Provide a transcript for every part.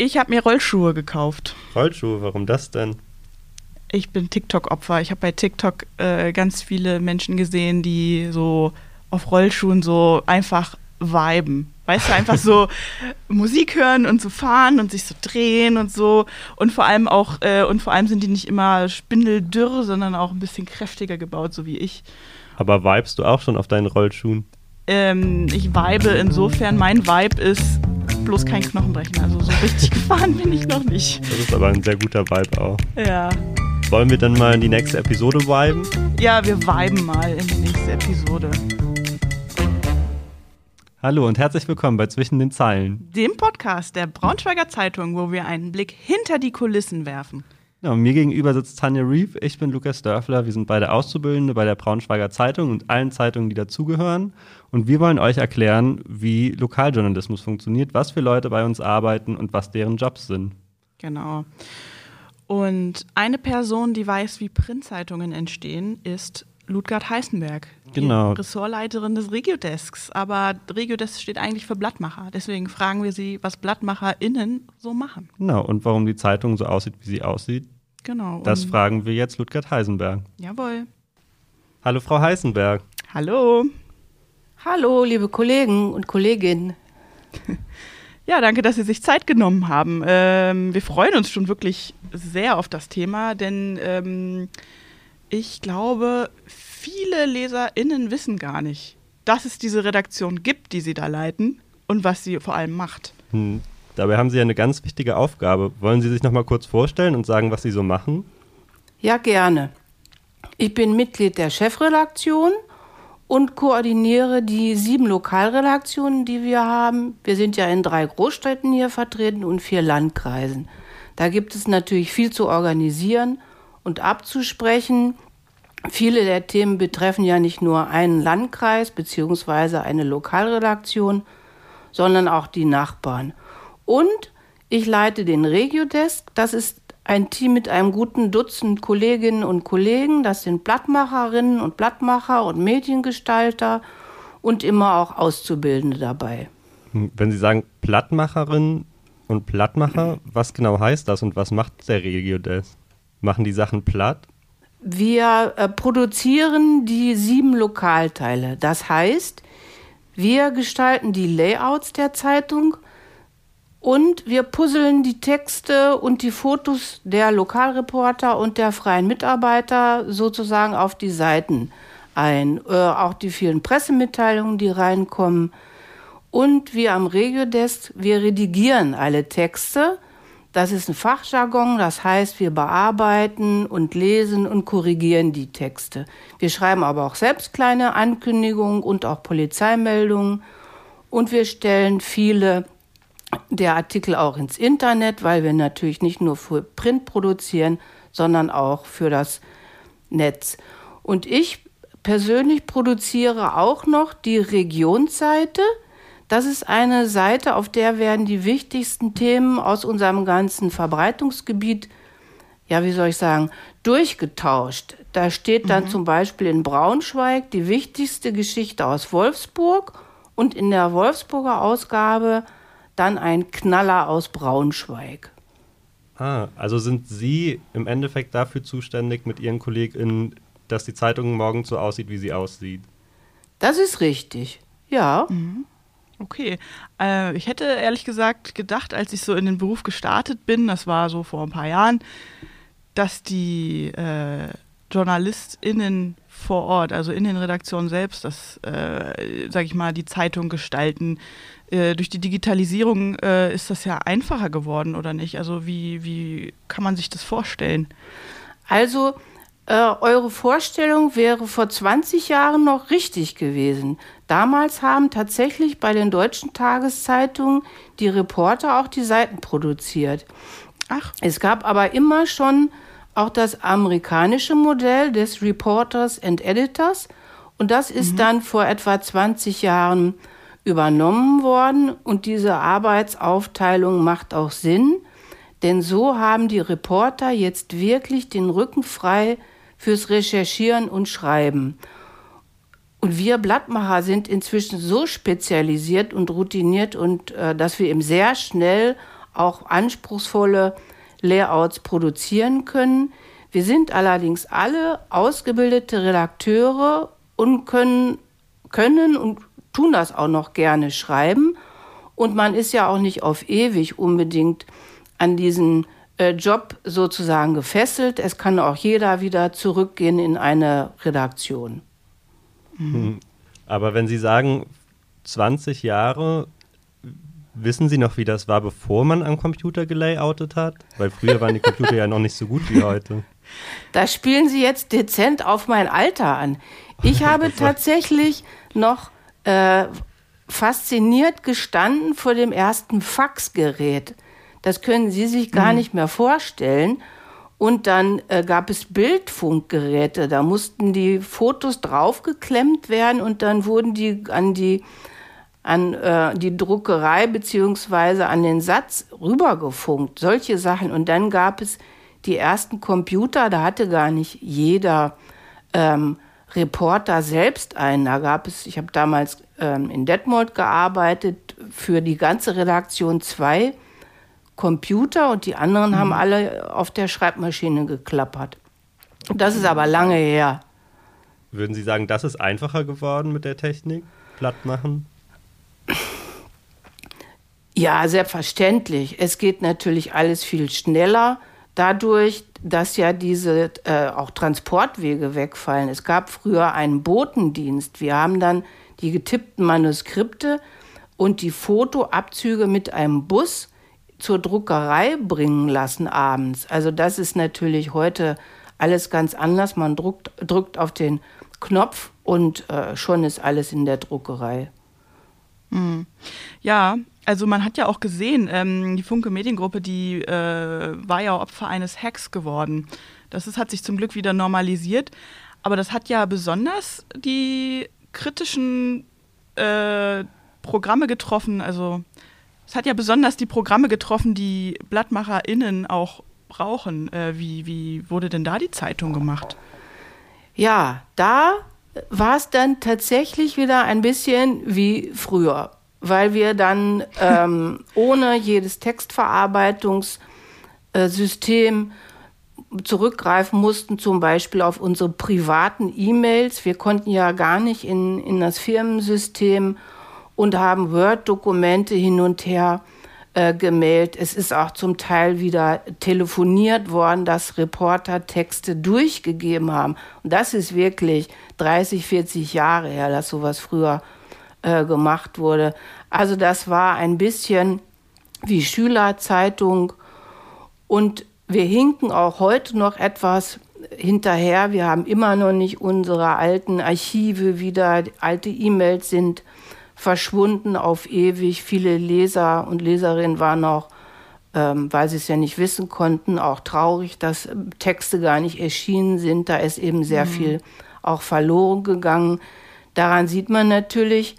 Ich habe mir Rollschuhe gekauft. Rollschuhe, warum das denn? Ich bin TikTok-Opfer. Ich habe bei TikTok äh, ganz viele Menschen gesehen, die so auf Rollschuhen so einfach viben. Weißt du, einfach so Musik hören und so fahren und sich so drehen und so. Und vor allem auch, äh, und vor allem sind die nicht immer spindeldürr, sondern auch ein bisschen kräftiger gebaut, so wie ich. Aber vibest du auch schon auf deinen Rollschuhen? Ähm, ich vibe insofern, mein Vibe ist bloß kein Knochenbrechen. Also so richtig gefahren bin ich noch nicht. Das ist aber ein sehr guter Vibe auch. Ja. Wollen wir dann mal in die nächste Episode viben? Ja, wir viben mal in die nächste Episode. Hallo und herzlich willkommen bei Zwischen den Zeilen. Dem Podcast der Braunschweiger Zeitung, wo wir einen Blick hinter die Kulissen werfen. Ja, mir gegenüber sitzt Tanja Reeve, ich bin Lukas Dörfler, wir sind beide Auszubildende bei der Braunschweiger Zeitung und allen Zeitungen, die dazugehören. Und wir wollen euch erklären, wie Lokaljournalismus funktioniert, was für Leute bei uns arbeiten und was deren Jobs sind. Genau. Und eine Person, die weiß, wie Printzeitungen entstehen, ist Ludgard Heißenberg, genau. Ressortleiterin des Regiodesks. Aber Regiodesk steht eigentlich für Blattmacher. Deswegen fragen wir sie, was BlattmacherInnen so machen. Genau, und warum die Zeitung so aussieht, wie sie aussieht. Genau. Das fragen wir jetzt Ludgard Heisenberg. Jawohl. Hallo, Frau Heisenberg. Hallo. Hallo, liebe Kollegen und Kolleginnen. Ja, danke, dass Sie sich Zeit genommen haben. Ähm, wir freuen uns schon wirklich sehr auf das Thema, denn ähm, ich glaube, viele LeserInnen wissen gar nicht, dass es diese Redaktion gibt, die sie da leiten und was sie vor allem macht. Hm. Dabei haben Sie ja eine ganz wichtige Aufgabe. Wollen Sie sich noch mal kurz vorstellen und sagen, was Sie so machen? Ja, gerne. Ich bin Mitglied der Chefredaktion und koordiniere die sieben Lokalredaktionen, die wir haben. Wir sind ja in drei Großstädten hier vertreten und vier Landkreisen. Da gibt es natürlich viel zu organisieren und abzusprechen. Viele der Themen betreffen ja nicht nur einen Landkreis bzw. eine Lokalredaktion, sondern auch die Nachbarn. Und ich leite den Regiodesk. Das ist ein Team mit einem guten Dutzend Kolleginnen und Kollegen. Das sind Blattmacherinnen und Blattmacher und Mediengestalter und immer auch Auszubildende dabei. Wenn Sie sagen Plattmacherin und Plattmacher, was genau heißt das und was macht der Regiodesk? Machen die Sachen platt? Wir äh, produzieren die sieben Lokalteile. Das heißt, wir gestalten die Layouts der Zeitung und wir puzzeln die Texte und die Fotos der Lokalreporter und der freien Mitarbeiter sozusagen auf die Seiten ein. Äh, auch die vielen Pressemitteilungen, die reinkommen. Und wir am Regiodesk, wir redigieren alle Texte das ist ein Fachjargon, das heißt, wir bearbeiten und lesen und korrigieren die Texte. Wir schreiben aber auch selbst kleine Ankündigungen und auch Polizeimeldungen und wir stellen viele der Artikel auch ins Internet, weil wir natürlich nicht nur für Print produzieren, sondern auch für das Netz. Und ich persönlich produziere auch noch die Regionsseite. Das ist eine Seite, auf der werden die wichtigsten Themen aus unserem ganzen Verbreitungsgebiet, ja, wie soll ich sagen, durchgetauscht. Da steht dann mhm. zum Beispiel in Braunschweig die wichtigste Geschichte aus Wolfsburg und in der Wolfsburger Ausgabe dann ein Knaller aus Braunschweig. Ah, also sind Sie im Endeffekt dafür zuständig mit Ihren KollegInnen, dass die Zeitung morgen so aussieht, wie sie aussieht? Das ist richtig, ja. Mhm. Okay. Äh, ich hätte ehrlich gesagt gedacht, als ich so in den Beruf gestartet bin, das war so vor ein paar Jahren, dass die äh, JournalistInnen vor Ort, also in den Redaktionen selbst, das, äh, sag ich mal, die Zeitung gestalten. Äh, durch die Digitalisierung äh, ist das ja einfacher geworden, oder nicht? Also wie, wie kann man sich das vorstellen? Also äh, eure Vorstellung wäre vor 20 Jahren noch richtig gewesen. Damals haben tatsächlich bei den deutschen Tageszeitungen die Reporter auch die Seiten produziert. Ach. Es gab aber immer schon auch das amerikanische Modell des Reporters and Editors. Und das ist mhm. dann vor etwa 20 Jahren übernommen worden. Und diese Arbeitsaufteilung macht auch Sinn. Denn so haben die Reporter jetzt wirklich den Rücken frei fürs Recherchieren und Schreiben. Und wir Blattmacher sind inzwischen so spezialisiert und routiniert und äh, dass wir eben sehr schnell auch anspruchsvolle Layouts produzieren können. Wir sind allerdings alle ausgebildete Redakteure und können, können und tun das auch noch gerne schreiben. Und man ist ja auch nicht auf ewig unbedingt an diesen Job sozusagen gefesselt. Es kann auch jeder wieder zurückgehen in eine Redaktion. Mhm. Aber wenn Sie sagen 20 Jahre, wissen Sie noch, wie das war, bevor man am Computer gelayoutet hat? Weil früher waren die Computer ja noch nicht so gut wie heute. Da spielen Sie jetzt dezent auf mein Alter an. Ich habe tatsächlich noch äh, fasziniert gestanden vor dem ersten Faxgerät. Das können Sie sich gar mhm. nicht mehr vorstellen. Und dann äh, gab es Bildfunkgeräte. Da mussten die Fotos draufgeklemmt werden und dann wurden die an die an äh, die Druckerei beziehungsweise an den Satz rübergefunkt. Solche Sachen. Und dann gab es die ersten Computer. Da hatte gar nicht jeder ähm, Reporter selbst einen. Da gab es, ich habe damals ähm, in Detmold gearbeitet, für die ganze Redaktion zwei Computer und die anderen mhm. haben alle auf der Schreibmaschine geklappert. Das ist aber lange her. Würden Sie sagen, das ist einfacher geworden mit der Technik? Platt machen? Ja, selbstverständlich. Es geht natürlich alles viel schneller dadurch, dass ja diese äh, auch Transportwege wegfallen. Es gab früher einen Botendienst. Wir haben dann die getippten Manuskripte und die Fotoabzüge mit einem Bus zur Druckerei bringen lassen abends. Also das ist natürlich heute alles ganz anders. Man druckt, drückt auf den Knopf und äh, schon ist alles in der Druckerei. Mhm. Ja, also man hat ja auch gesehen, ähm, die Funke Mediengruppe, die äh, war ja Opfer eines Hacks geworden. Das ist, hat sich zum Glück wieder normalisiert. Aber das hat ja besonders die kritischen äh, Programme getroffen, also es hat ja besonders die Programme getroffen, die BlattmacherInnen auch brauchen. Äh, wie, wie wurde denn da die Zeitung gemacht? Ja, da war es dann tatsächlich wieder ein bisschen wie früher, weil wir dann ähm, ohne jedes Textverarbeitungssystem zurückgreifen mussten, zum Beispiel auf unsere privaten E-Mails. Wir konnten ja gar nicht in, in das Firmensystem und haben Word-Dokumente hin und her äh, gemailt. Es ist auch zum Teil wieder telefoniert worden, dass Reporter Texte durchgegeben haben. Und das ist wirklich 30, 40 Jahre her, dass sowas früher äh, gemacht wurde. Also das war ein bisschen wie Schülerzeitung und wir hinken auch heute noch etwas hinterher. Wir haben immer noch nicht unsere alten Archive wieder, alte E-Mails sind verschwunden auf ewig. Viele Leser und Leserinnen waren auch, ähm, weil sie es ja nicht wissen konnten, auch traurig, dass Texte gar nicht erschienen sind. Da ist eben sehr mhm. viel auch verloren gegangen. Daran sieht man natürlich,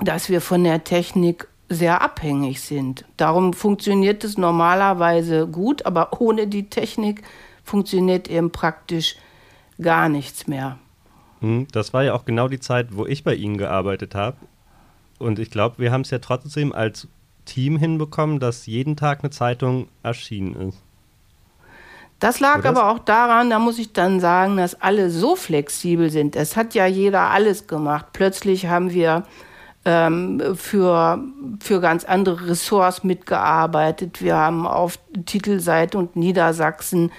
dass wir von der Technik sehr abhängig sind. Darum funktioniert es normalerweise gut, aber ohne die Technik funktioniert eben praktisch gar nichts mehr. Hm, das war ja auch genau die Zeit, wo ich bei Ihnen gearbeitet habe. Und ich glaube, wir haben es ja trotzdem als Team hinbekommen, dass jeden Tag eine Zeitung erschienen ist. Das lag Oder? aber auch daran, da muss ich dann sagen, dass alle so flexibel sind. Es hat ja jeder alles gemacht. Plötzlich haben wir ähm, für, für ganz andere Ressorts mitgearbeitet. Wir haben auf Titelseite und Niedersachsen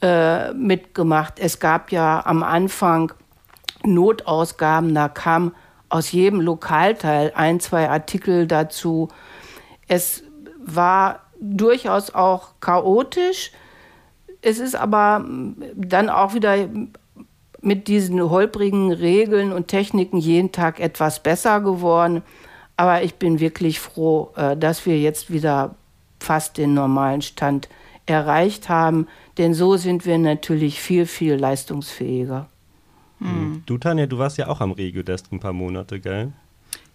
äh, mitgemacht. Es gab ja am Anfang Notausgaben, da kam aus jedem Lokalteil ein, zwei Artikel dazu. Es war durchaus auch chaotisch. Es ist aber dann auch wieder mit diesen holprigen Regeln und Techniken jeden Tag etwas besser geworden. Aber ich bin wirklich froh, äh, dass wir jetzt wieder fast den normalen Stand erreicht haben, denn so sind wir natürlich viel, viel leistungsfähiger. Hm. Du, Tanja, du warst ja auch am Regiodesk ein paar Monate, gell?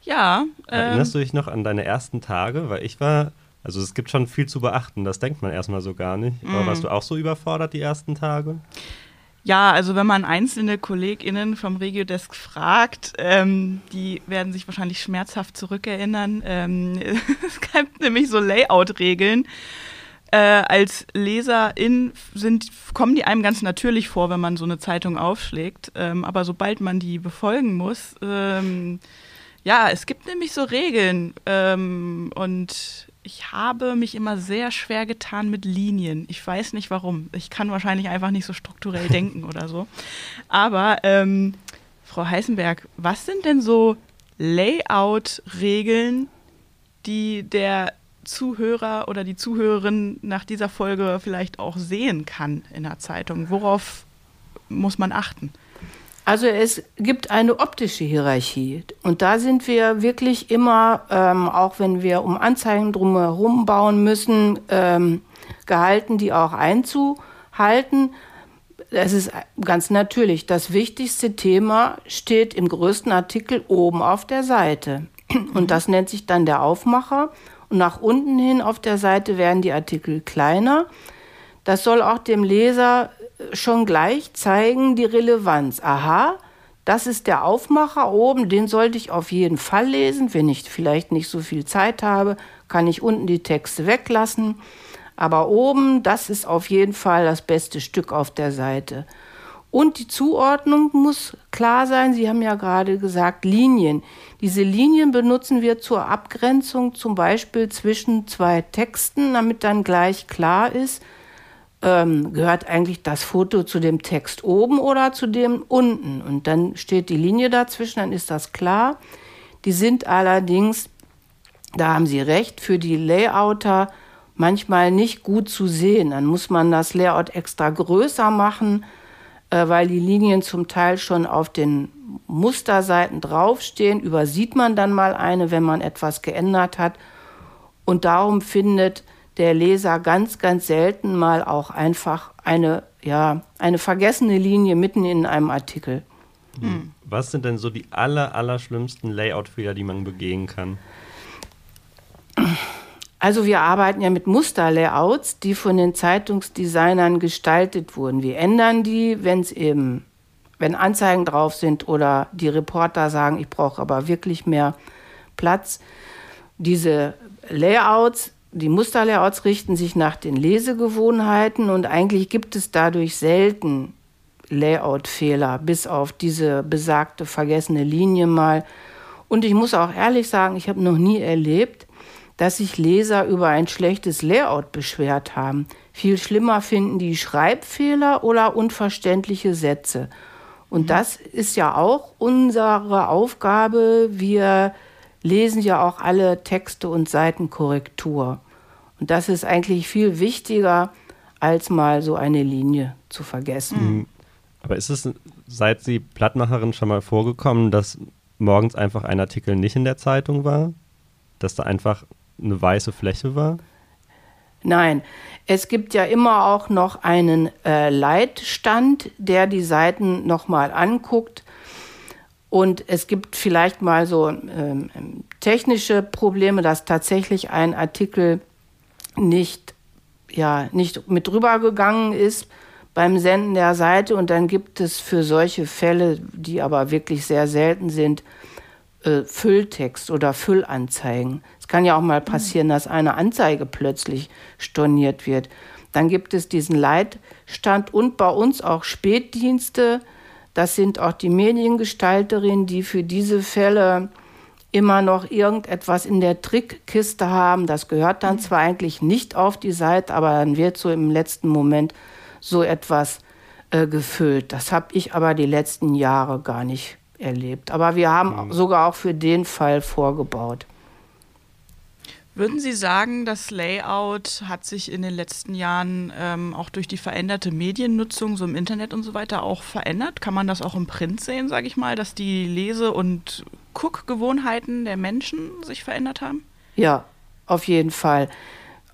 Ja. Erinnerst ähm, du dich noch an deine ersten Tage? Weil ich war, also es gibt schon viel zu beachten, das denkt man erstmal so gar nicht. Aber hm. warst du auch so überfordert die ersten Tage? Ja, also wenn man einzelne KollegInnen vom Regiodesk fragt, ähm, die werden sich wahrscheinlich schmerzhaft zurückerinnern. Ähm, es gibt nämlich so Layout-Regeln. Äh, als Leserin sind, kommen die einem ganz natürlich vor, wenn man so eine Zeitung aufschlägt. Ähm, aber sobald man die befolgen muss, ähm, ja, es gibt nämlich so Regeln. Ähm, und ich habe mich immer sehr schwer getan mit Linien. Ich weiß nicht warum. Ich kann wahrscheinlich einfach nicht so strukturell denken oder so. Aber ähm, Frau Heißenberg, was sind denn so Layout-Regeln, die der Zuhörer oder die Zuhörerin nach dieser Folge vielleicht auch sehen kann in der Zeitung? Worauf muss man achten? Also es gibt eine optische Hierarchie und da sind wir wirklich immer, ähm, auch wenn wir um Anzeigen drumherum bauen müssen, ähm, gehalten, die auch einzuhalten. Es ist ganz natürlich, das wichtigste Thema steht im größten Artikel oben auf der Seite und das nennt sich dann der Aufmacher und nach unten hin auf der Seite werden die Artikel kleiner. Das soll auch dem Leser schon gleich zeigen die Relevanz. Aha, das ist der Aufmacher oben, den sollte ich auf jeden Fall lesen. Wenn ich vielleicht nicht so viel Zeit habe, kann ich unten die Texte weglassen. Aber oben, das ist auf jeden Fall das beste Stück auf der Seite. Und die Zuordnung muss klar sein. Sie haben ja gerade gesagt, Linien. Diese Linien benutzen wir zur Abgrenzung zum Beispiel zwischen zwei Texten, damit dann gleich klar ist, ähm, gehört eigentlich das Foto zu dem Text oben oder zu dem unten. Und dann steht die Linie dazwischen, dann ist das klar. Die sind allerdings, da haben Sie recht, für die Layouter manchmal nicht gut zu sehen. Dann muss man das Layout extra größer machen, weil die Linien zum Teil schon auf den Musterseiten draufstehen. Übersieht man dann mal eine, wenn man etwas geändert hat. Und darum findet der Leser ganz, ganz selten mal auch einfach eine, ja, eine vergessene Linie mitten in einem Artikel. Hm. Was sind denn so die aller, aller schlimmsten Layout-Fehler, die man begehen kann? Also wir arbeiten ja mit Musterlayouts, die von den Zeitungsdesignern gestaltet wurden. Wir ändern die, wenn es eben, wenn Anzeigen drauf sind oder die Reporter sagen, ich brauche aber wirklich mehr Platz. Diese Layouts die Musterlayouts richten sich nach den Lesegewohnheiten und eigentlich gibt es dadurch selten Layout-Fehler, bis auf diese besagte vergessene Linie mal. Und ich muss auch ehrlich sagen, ich habe noch nie erlebt, dass sich Leser über ein schlechtes Layout beschwert haben. Viel schlimmer finden die Schreibfehler oder unverständliche Sätze. Und mhm. das ist ja auch unsere Aufgabe. Wir lesen ja auch alle Texte und Seitenkorrektur. Und das ist eigentlich viel wichtiger, als mal so eine Linie zu vergessen. Mhm. Aber ist es seit Sie Plattmacherin schon mal vorgekommen, dass morgens einfach ein Artikel nicht in der Zeitung war? Dass da einfach eine weiße Fläche war? Nein, es gibt ja immer auch noch einen äh, Leitstand, der die Seiten nochmal anguckt und es gibt vielleicht mal so ähm, technische Probleme, dass tatsächlich ein Artikel nicht, ja, nicht mit rübergegangen ist beim Senden der Seite. Und dann gibt es für solche Fälle, die aber wirklich sehr selten sind, äh, Fülltext oder Füllanzeigen. Es kann ja auch mal passieren, dass eine Anzeige plötzlich storniert wird. Dann gibt es diesen Leitstand und bei uns auch Spätdienste, das sind auch die Mediengestalterinnen, die für diese Fälle immer noch irgendetwas in der Trickkiste haben. Das gehört dann zwar eigentlich nicht auf die Seite, aber dann wird so im letzten Moment so etwas äh, gefüllt. Das habe ich aber die letzten Jahre gar nicht erlebt. Aber wir haben mhm. sogar auch für den Fall vorgebaut. Würden Sie sagen, das Layout hat sich in den letzten Jahren ähm, auch durch die veränderte Mediennutzung, so im Internet und so weiter, auch verändert? Kann man das auch im Print sehen, sage ich mal, dass die Lese- und Guckgewohnheiten der Menschen sich verändert haben? Ja, auf jeden Fall.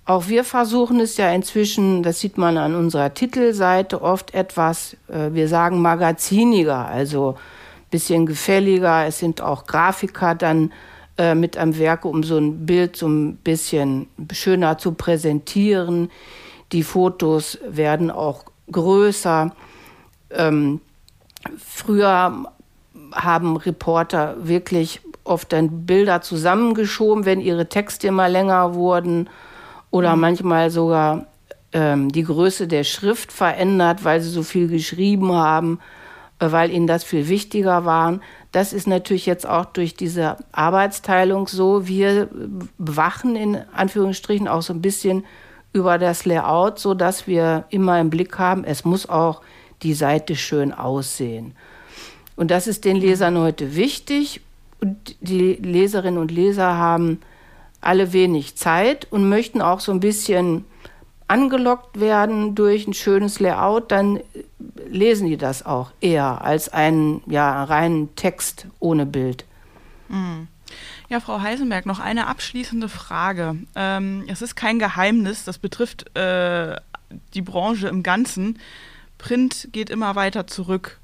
Auch wir versuchen es ja inzwischen, das sieht man an unserer Titelseite oft etwas, äh, wir sagen magaziniger, also ein bisschen gefälliger. Es sind auch Grafiker dann äh, mit am Werke, um so ein Bild so ein bisschen schöner zu präsentieren. Die Fotos werden auch größer. Ähm, früher haben Reporter wirklich oft dann Bilder zusammengeschoben, wenn ihre Texte immer länger wurden oder mhm. manchmal sogar ähm, die Größe der Schrift verändert, weil sie so viel geschrieben haben, äh, weil ihnen das viel wichtiger war. Das ist natürlich jetzt auch durch diese Arbeitsteilung so. Wir wachen in Anführungsstrichen auch so ein bisschen über das Layout, so dass wir immer im Blick haben, es muss auch die Seite schön aussehen. Und das ist den Lesern heute wichtig. Und die Leserinnen und Leser haben alle wenig Zeit und möchten auch so ein bisschen angelockt werden durch ein schönes Layout, dann lesen die das auch eher als einen ja, reinen Text ohne Bild. Mhm. Ja, Frau Heisenberg, noch eine abschließende Frage. Ähm, es ist kein Geheimnis, das betrifft äh, die Branche im Ganzen. Print geht immer weiter zurück.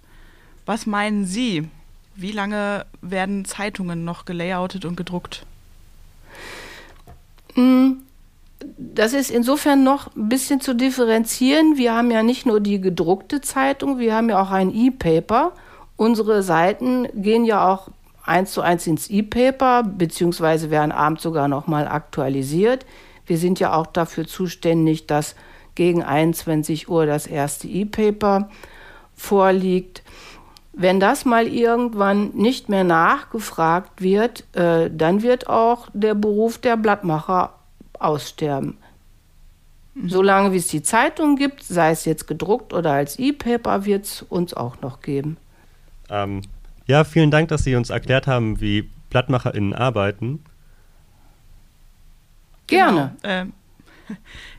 Was meinen Sie? Wie lange werden Zeitungen noch gelayoutet und gedruckt? Mhm das ist insofern noch ein bisschen zu differenzieren. Wir haben ja nicht nur die gedruckte Zeitung, wir haben ja auch ein E-Paper. Unsere Seiten gehen ja auch eins zu eins ins E-Paper, beziehungsweise werden abends sogar noch mal aktualisiert. Wir sind ja auch dafür zuständig, dass gegen 21 Uhr das erste E-Paper vorliegt. Wenn das mal irgendwann nicht mehr nachgefragt wird, äh, dann wird auch der Beruf der Blattmacher aussterben. Mhm. Solange wie es die Zeitung gibt, sei es jetzt gedruckt oder als E-Paper, wird es uns auch noch geben. Ähm, ja, vielen Dank, dass Sie uns erklärt haben, wie BlattmacherInnen arbeiten. Gerne. Genau. Ähm,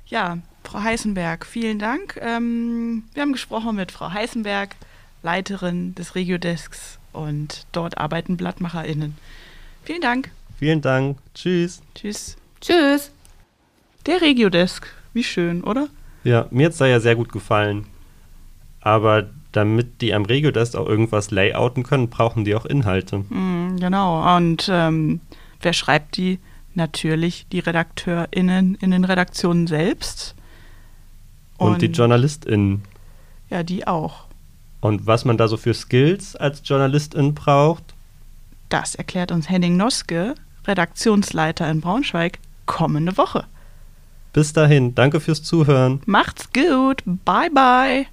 ja, Frau Heißenberg, vielen Dank. Ähm, wir haben gesprochen mit Frau Heißenberg, Leiterin des Regiodesks und dort arbeiten BlattmacherInnen. Vielen Dank. Vielen Dank. Tschüss. Tschüss. Tschüss. Der Regiodesk. Wie schön, oder? Ja, mir hat es da ja sehr gut gefallen. Aber damit die am Regiodesk auch irgendwas layouten können, brauchen die auch Inhalte. Mm, genau. Und ähm, wer schreibt die? Natürlich die RedakteurInnen in den Redaktionen selbst. Und, Und die JournalistInnen. Ja, die auch. Und was man da so für Skills als Journalistin braucht? Das erklärt uns Henning Noske, Redaktionsleiter in Braunschweig, kommende Woche. Bis dahin, danke fürs Zuhören. Macht's gut. Bye, bye.